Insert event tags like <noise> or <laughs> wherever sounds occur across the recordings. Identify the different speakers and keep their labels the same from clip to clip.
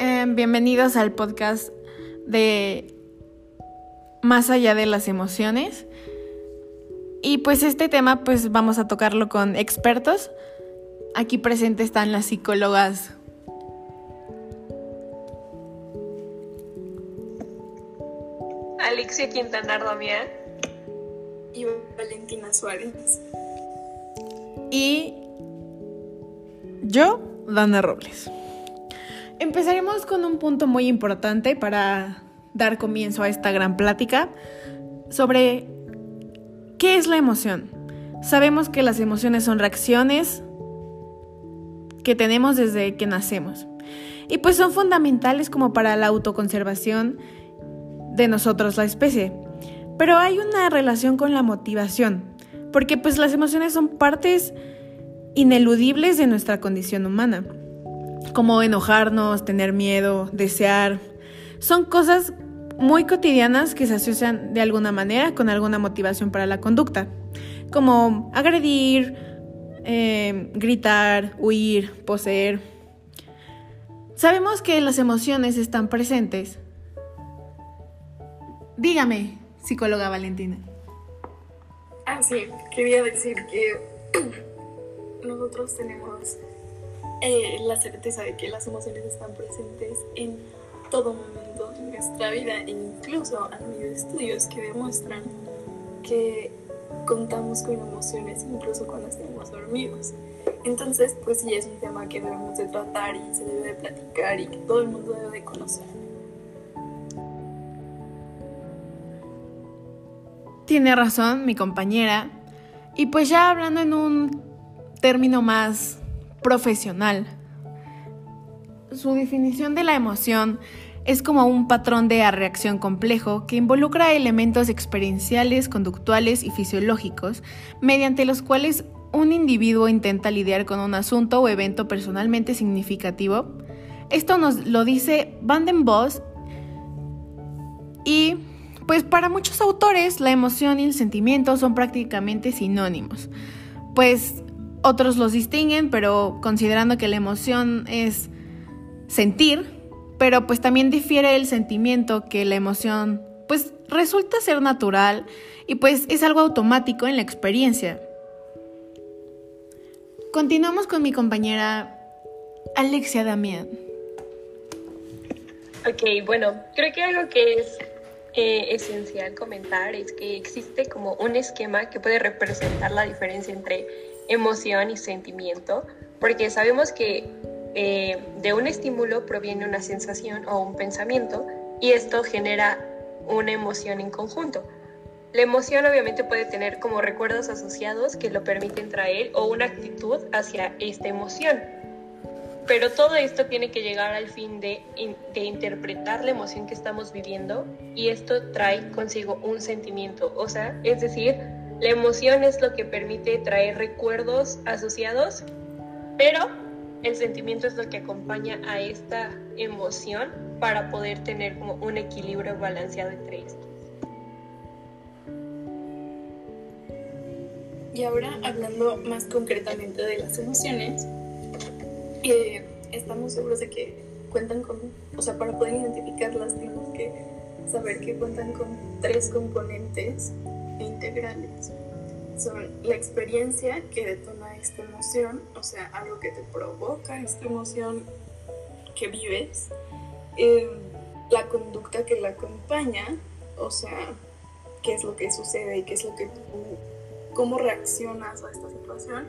Speaker 1: Eh, bienvenidos al podcast de Más allá de las emociones. Y pues este tema pues vamos a tocarlo con expertos. Aquí presentes están las psicólogas.
Speaker 2: Alexia Quintanar Damián.
Speaker 3: Y Valentina Suárez.
Speaker 1: Y yo, Dana Robles. Empezaremos con un punto muy importante para dar comienzo a esta gran plática sobre qué es la emoción. Sabemos que las emociones son reacciones que tenemos desde que nacemos y pues son fundamentales como para la autoconservación de nosotros, la especie. Pero hay una relación con la motivación, porque pues las emociones son partes ineludibles de nuestra condición humana, como enojarnos, tener miedo, desear. Son cosas muy cotidianas que se asocian de alguna manera con alguna motivación para la conducta, como agredir, eh, gritar, huir, poseer. Sabemos que las emociones están presentes. Dígame, psicóloga Valentina.
Speaker 3: Ah, sí, quería decir que <clears throat> nosotros tenemos eh, la certeza de que las emociones están presentes en todo momento de nuestra vida e incluso han habido estudios que demuestran que contamos con emociones incluso cuando estamos dormidos. Entonces, pues sí es un tema que debemos de tratar y se debe de platicar y que todo el mundo debe de conocer.
Speaker 1: Tiene razón mi compañera. Y pues ya hablando en un término más profesional, su definición de la emoción es como un patrón de reacción complejo que involucra elementos experienciales, conductuales y fisiológicos, mediante los cuales un individuo intenta lidiar con un asunto o evento personalmente significativo. Esto nos lo dice Van den Bos y pues para muchos autores la emoción y el sentimiento son prácticamente sinónimos. Pues otros los distinguen, pero considerando que la emoción es sentir, pero pues también difiere el sentimiento que la emoción pues resulta ser natural y pues es algo automático en la experiencia. Continuamos con mi compañera Alexia Damián.
Speaker 2: Ok, bueno, creo que algo que es eh, esencial comentar es que existe como un esquema que puede representar la diferencia entre emoción y sentimiento, porque sabemos que eh, de un estímulo proviene una sensación o un pensamiento y esto genera una emoción en conjunto. La emoción obviamente puede tener como recuerdos asociados que lo permiten traer o una actitud hacia esta emoción. Pero todo esto tiene que llegar al fin de, de, interpretar la emoción que estamos viviendo y esto trae consigo un sentimiento. O sea, es decir, la emoción es lo que permite traer recuerdos asociados, pero el sentimiento es lo que acompaña a esta emoción para poder tener como un equilibrio balanceado entre estos.
Speaker 3: Y ahora hablando más concretamente de las emociones, eh, estamos seguros de que cuentan con, o sea, para poder identificarlas tenemos que saber que cuentan con tres componentes integrales. Son la experiencia que detona esta emoción, o sea, algo que te provoca esta emoción que vives, eh, la conducta que la acompaña, o sea, qué es lo que sucede y qué es lo que tú, cómo reaccionas a esta situación,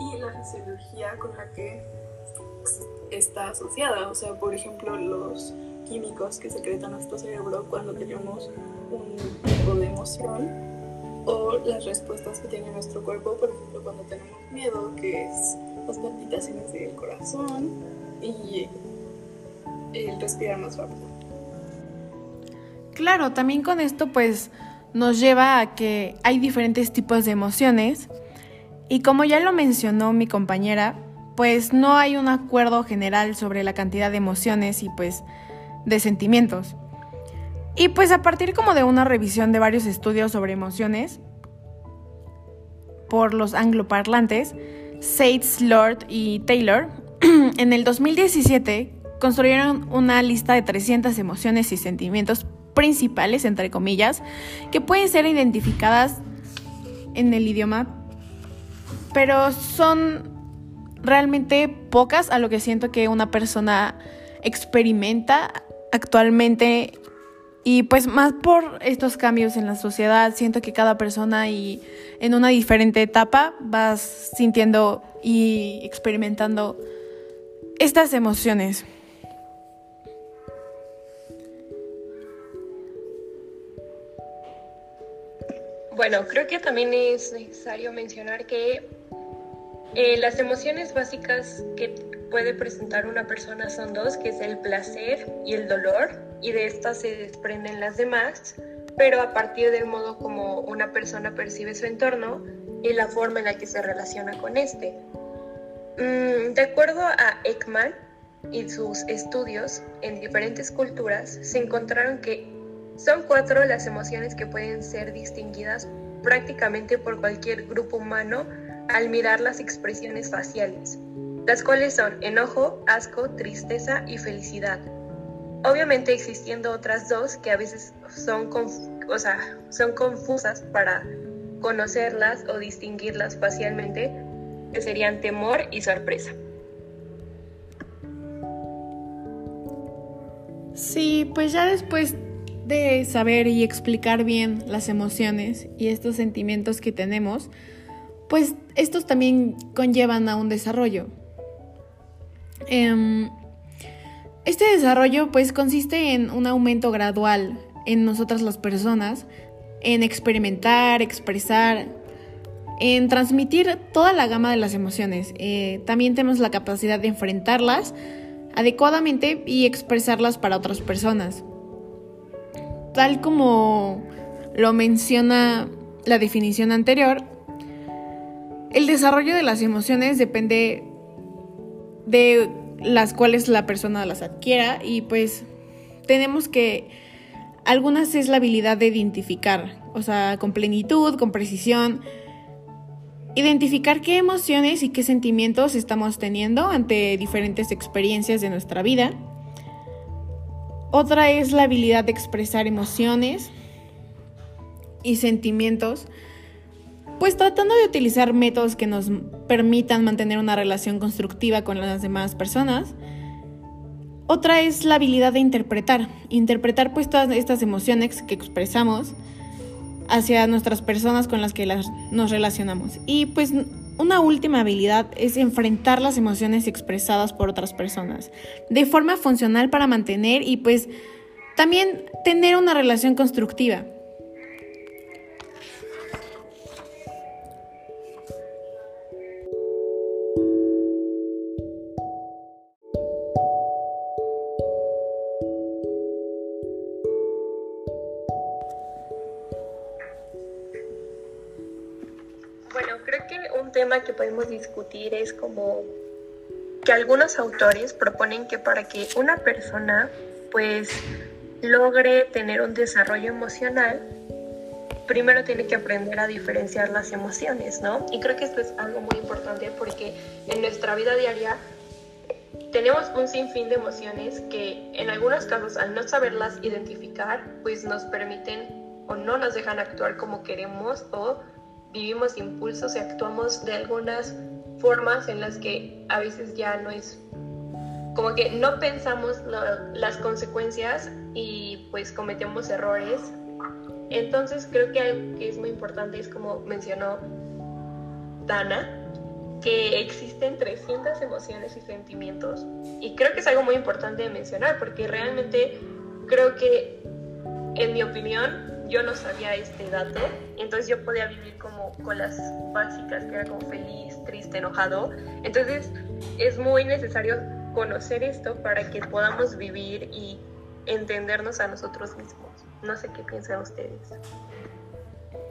Speaker 3: y la fisiología con la que está asociada, o sea, por ejemplo, los químicos que secretan nuestro cerebro cuando tenemos un tipo de emoción o las respuestas que tiene nuestro cuerpo, por ejemplo, cuando tenemos miedo, que es las palpitaciones del corazón y el respirar más rápido.
Speaker 1: Claro, también con esto pues nos lleva a que hay diferentes tipos de emociones y como ya lo mencionó mi compañera, pues no hay un acuerdo general sobre la cantidad de emociones y pues de sentimientos. Y pues a partir como de una revisión de varios estudios sobre emociones por los angloparlantes, Sates, Lord y Taylor, <clears throat> en el 2017 construyeron una lista de 300 emociones y sentimientos principales, entre comillas, que pueden ser identificadas en el idioma, pero son realmente pocas a lo que siento que una persona experimenta actualmente y pues más por estos cambios en la sociedad, siento que cada persona y en una diferente etapa vas sintiendo y experimentando estas emociones.
Speaker 2: Bueno, creo que también es necesario mencionar que eh, las emociones básicas que puede presentar una persona son dos, que es el placer y el dolor, y de estas se desprenden las demás, pero a partir del modo como una persona percibe su entorno y la forma en la que se relaciona con este. Mm, de acuerdo a Ekman y sus estudios en diferentes culturas, se encontraron que son cuatro las emociones que pueden ser distinguidas prácticamente por cualquier grupo humano al mirar las expresiones faciales, las cuales son enojo, asco, tristeza y felicidad. Obviamente existiendo otras dos que a veces son, o sea, son confusas para conocerlas o distinguirlas facialmente, que serían temor y sorpresa.
Speaker 1: Sí, pues ya después de saber y explicar bien las emociones y estos sentimientos que tenemos, pues estos también conllevan a un desarrollo. Em, este desarrollo pues consiste en un aumento gradual en nosotras las personas, en experimentar, expresar, en transmitir toda la gama de las emociones. Eh, también tenemos la capacidad de enfrentarlas adecuadamente y expresarlas para otras personas. Tal como lo menciona la definición anterior, el desarrollo de las emociones depende de las cuales la persona las adquiera y pues tenemos que algunas es la habilidad de identificar, o sea, con plenitud, con precisión, identificar qué emociones y qué sentimientos estamos teniendo ante diferentes experiencias de nuestra vida. Otra es la habilidad de expresar emociones y sentimientos, pues tratando de utilizar métodos que nos permitan mantener una relación constructiva con las demás personas. Otra es la habilidad de interpretar, interpretar pues todas estas emociones que expresamos hacia nuestras personas con las que nos relacionamos. Y pues una última habilidad es enfrentar las emociones expresadas por otras personas de forma funcional para mantener y pues también tener una relación constructiva.
Speaker 2: Tema que podemos discutir es como que algunos autores proponen que para que una persona pues logre tener un desarrollo emocional, primero tiene que aprender a diferenciar las emociones, ¿no? Y creo que esto es algo muy importante porque en nuestra vida diaria tenemos un sinfín de emociones que en algunos casos al no saberlas identificar, pues nos permiten o no nos dejan actuar como queremos o vivimos impulsos y actuamos de algunas formas en las que a veces ya no es como que no pensamos las consecuencias y pues cometemos errores. Entonces creo que algo que es muy importante es como mencionó Dana, que existen 300 emociones y sentimientos. Y creo que es algo muy importante de mencionar porque realmente creo que, en mi opinión, yo no sabía este dato, entonces yo podía vivir como con las básicas, que era como feliz, triste, enojado. Entonces es muy necesario conocer esto para que podamos vivir y entendernos a nosotros mismos. No sé qué piensan ustedes.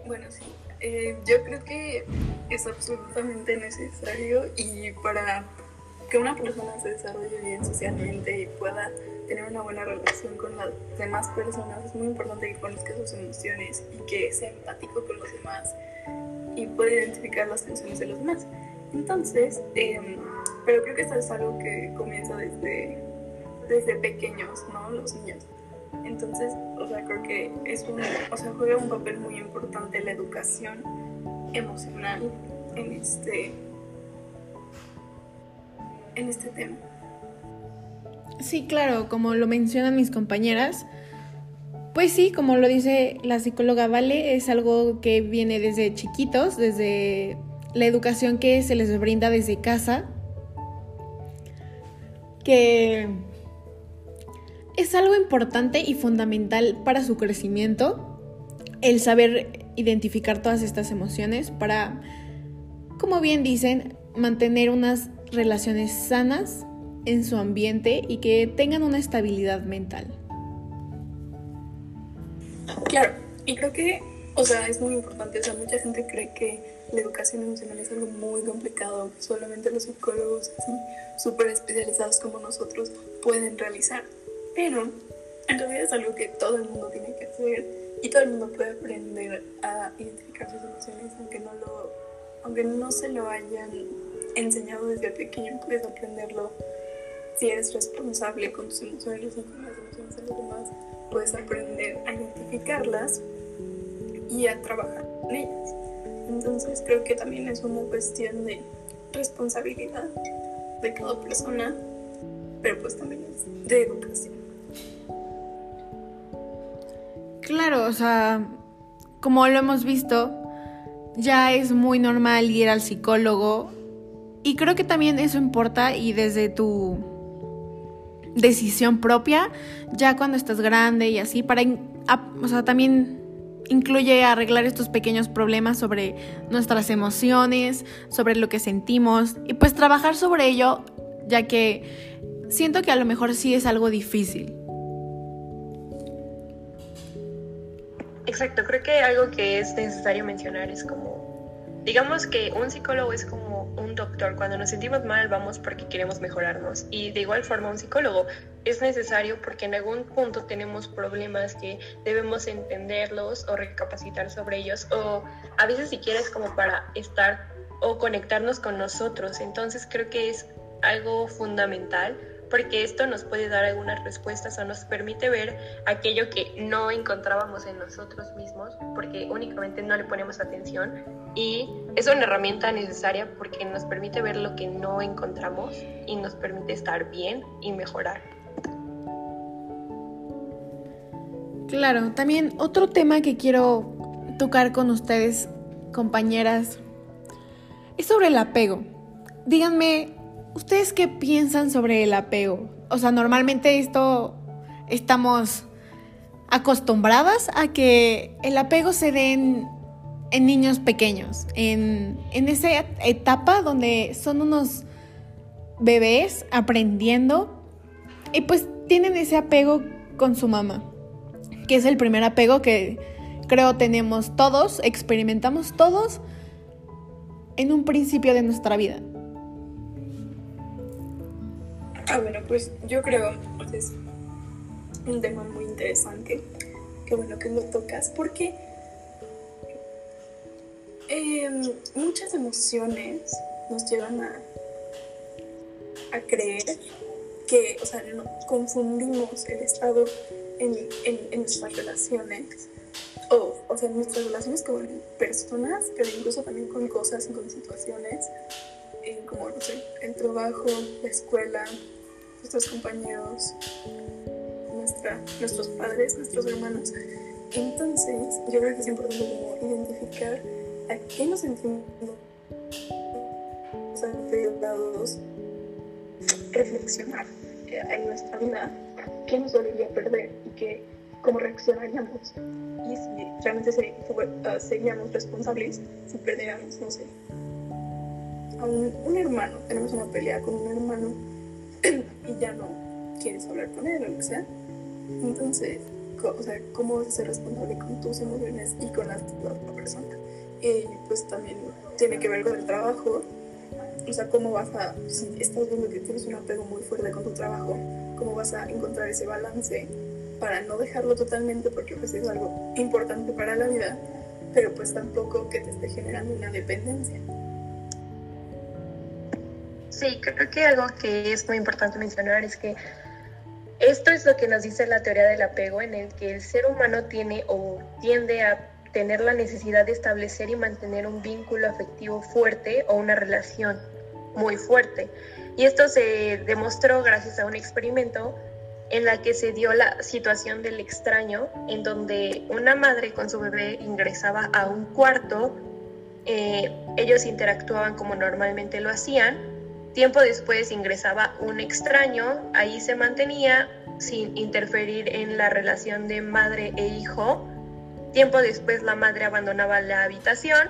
Speaker 3: Bueno, sí, eh, yo creo que es absolutamente necesario y para que una persona se desarrolle bien socialmente y pueda tener una buena relación con las demás personas, es muy importante que conozca sus emociones y que sea empático con los demás y pueda identificar las tensiones de los demás. Entonces, em, pero creo que esto es algo que comienza desde desde pequeños, ¿no? Los niños. Entonces, o sea, creo que es un, o sea, juega un papel muy importante la educación emocional en este, en este tema.
Speaker 1: Sí, claro, como lo mencionan mis compañeras, pues sí, como lo dice la psicóloga Vale, es algo que viene desde chiquitos, desde la educación que se les brinda desde casa, que es algo importante y fundamental para su crecimiento, el saber identificar todas estas emociones para, como bien dicen, mantener unas relaciones sanas en su ambiente y que tengan una estabilidad mental.
Speaker 3: Claro, y creo que, o sea, es muy importante, o sea, mucha gente cree que la educación emocional es algo muy complicado, solamente los psicólogos así súper especializados como nosotros pueden realizar, pero en realidad es algo que todo el mundo tiene que hacer y todo el mundo puede aprender a identificar sus emociones, aunque no lo, aunque no se lo hayan enseñado desde pequeño, puedes aprenderlo si eres responsable con tus emociones y con las emociones de los demás puedes aprender a identificarlas y a trabajar con ellas. Entonces creo que también es una cuestión de responsabilidad de cada persona, pero pues también es de educación.
Speaker 1: Claro, o sea, como lo hemos visto, ya es muy normal ir al psicólogo y creo que también eso importa y desde tu decisión propia, ya cuando estás grande y así, para, o sea, también incluye arreglar estos pequeños problemas sobre nuestras emociones, sobre lo que sentimos y pues trabajar sobre ello, ya que siento que a lo mejor sí es algo difícil.
Speaker 2: Exacto, creo que algo que es necesario mencionar es como, digamos que un psicólogo es como un doctor. Cuando nos sentimos mal vamos porque queremos mejorarnos. Y de igual forma un psicólogo es necesario porque en algún punto tenemos problemas que debemos entenderlos o recapacitar sobre ellos o a veces siquiera es como para estar o conectarnos con nosotros. Entonces creo que es algo fundamental porque esto nos puede dar algunas respuestas o nos permite ver aquello que no encontrábamos en nosotros mismos porque únicamente no le ponemos atención y es una herramienta necesaria porque nos permite ver lo que no encontramos y nos permite estar bien y mejorar.
Speaker 1: Claro, también otro tema que quiero tocar con ustedes, compañeras, es sobre el apego. Díganme, ¿Ustedes qué piensan sobre el apego? O sea, normalmente esto estamos acostumbradas a que el apego se dé en, niños pequeños, en, en esa etapa donde son unos bebés aprendiendo y pues tienen ese apego con su mamá, que es el primer apego que creo tenemos todos, experimentamos todos en un principio de nuestra vida.
Speaker 3: Ah, bueno, pues yo creo que es un tema muy interesante. Qué bueno que lo tocas, porque em, muchas emociones nos llevan a, a creer que, o sea, confundimos el estado en, en, nuestras relaciones, o, o sea, en nuestras relaciones con personas, pero incluso también con cosas y con situaciones, como, no sé, el trabajo, la escuela, nuestros compañeros, nuestros padres, nuestros hermanos. Entonces, yo creo que es importante como identificar a qué nos sentimos dados, reflexionar en nuestra vida qué nos dolería perder y qué, cómo reaccionaríamos. Y si realmente uh, seríamos responsables si perdiéramos, no sé, un, hermano, tenemos una pelea con un hermano <clears throat> y ya no quieres hablar con él o lo que sea. Entonces, o sea, ¿cómo vas a ser responsable con tus emociones y con la otra persona? Y pues también tiene que ver con el trabajo. O sea, ¿cómo vas a, si estás viendo que tienes un apego muy fuerte con tu trabajo, cómo vas a encontrar ese balance para no dejarlo totalmente porque pues es algo importante para la vida, pero pues tampoco que te esté generando una dependencia?
Speaker 2: Sí, creo que algo que es muy importante mencionar es que esto es lo que nos dice la teoría del apego, en el que el ser humano tiene o tiende a tener la necesidad de establecer y mantener un vínculo afectivo fuerte o una relación muy fuerte. Y esto se demostró gracias a un experimento en la que se dio la situación del extraño, en donde una madre con su bebé ingresaba a un cuarto, eh, ellos interactuaban como normalmente lo hacían, tiempo después ingresaba un extraño, ahí se mantenía sin interferir en la relación de madre e hijo, tiempo después la madre abandonaba la habitación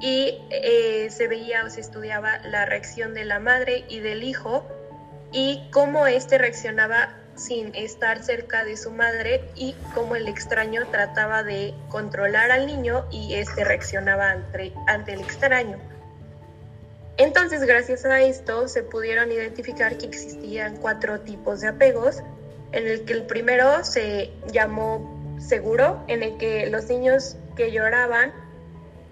Speaker 2: y eh, se veía o se estudiaba la reacción de la madre y del hijo y cómo éste reaccionaba sin estar cerca de su madre y cómo el extraño trataba de controlar al niño y éste reaccionaba ante, ante el extraño. Entonces, gracias a esto, se pudieron identificar que existían cuatro tipos de apegos, en el que el primero se llamó seguro, en el que los niños que lloraban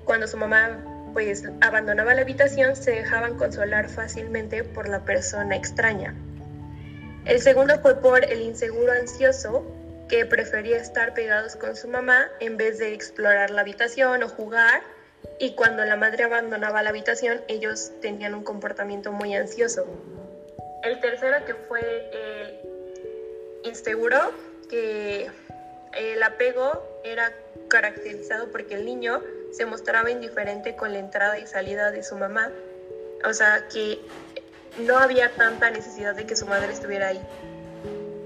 Speaker 2: cuando su mamá pues abandonaba la habitación se dejaban consolar fácilmente por la persona extraña. El segundo fue por el inseguro ansioso, que prefería estar pegados con su mamá en vez de explorar la habitación o jugar, y cuando la madre abandonaba la habitación ellos tenían un comportamiento muy ansioso. El tercero que fue el inseguro, que el apego era caracterizado porque el niño se mostraba indiferente con la entrada y salida de su mamá. O sea, que no había tanta necesidad de que su madre estuviera ahí.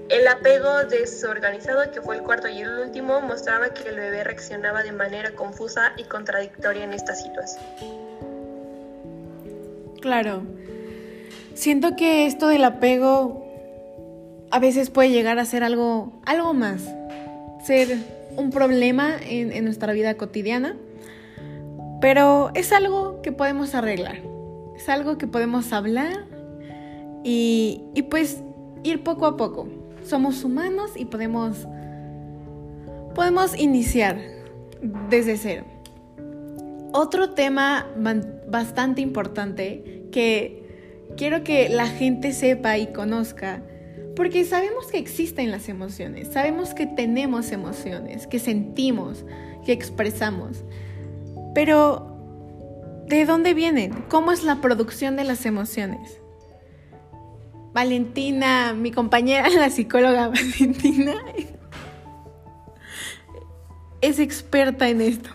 Speaker 2: El apego desorganizado, que fue el cuarto y el último, mostraba que el bebé reaccionaba de manera confusa y contradictoria en esta situación.
Speaker 1: Claro. Siento que esto del apego a veces puede llegar a ser algo, algo más. Ser un problema en, nuestra vida cotidiana pero es algo que podemos arreglar, es algo que podemos hablar y, pues ir poco a poco. Somos humanos y podemos, podemos iniciar desde cero. Otro tema bastante importante que quiero que la gente sepa y conozca, porque sabemos que existen las emociones, sabemos que tenemos emociones, que sentimos, que expresamos. Pero, ¿de dónde vienen? ¿Cómo es la producción de las emociones? Valentina, mi compañera, <laughs> la psicóloga Valentina, es experta en esto.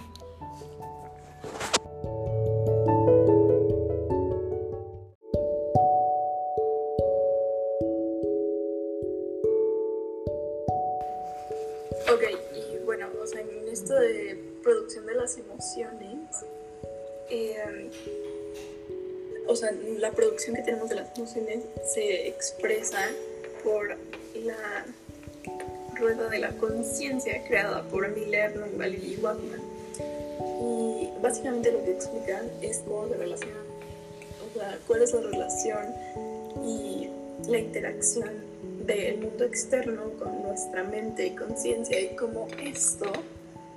Speaker 3: Ok, y bueno, o sea, en esto de producción de las emociones, eh, o sea, la producción que tenemos de las emociones se expresa por la rueda de la conciencia creada por Miller, Nonval y Wagner. Y básicamente lo que explican es cómo se relacionan, o sea, cuál es la relación y la interacción del mundo externo con nuestra mente y conciencia y cómo esto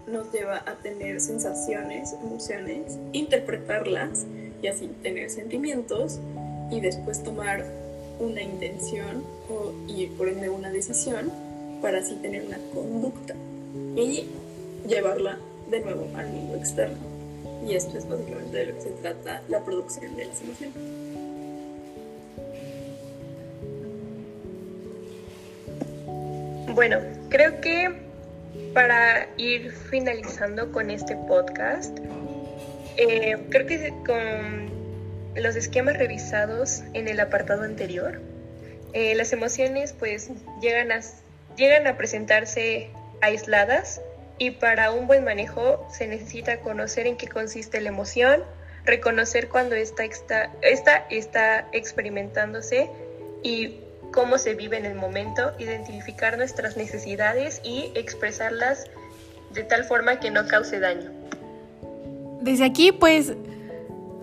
Speaker 3: nos lleva a tener sensaciones, emociones, interpretarlas y así tener sentimientos y después tomar una intención o, y por ende una decisión para así tener una conducta y llevarla de nuevo al mundo externo. Y esto es básicamente de lo que se trata la producción de las emociones.
Speaker 2: Bueno, creo que para ir finalizando con este podcast, eh, creo que con los esquemas revisados en el apartado anterior, eh, las emociones pues llegan a, llegan a presentarse aisladas y para un buen manejo se necesita conocer en qué consiste la emoción, reconocer cuando esta está, esta está experimentándose y cómo se vive en el momento, identificar nuestras necesidades y expresarlas de tal forma que no cause daño.
Speaker 1: Desde aquí, pues,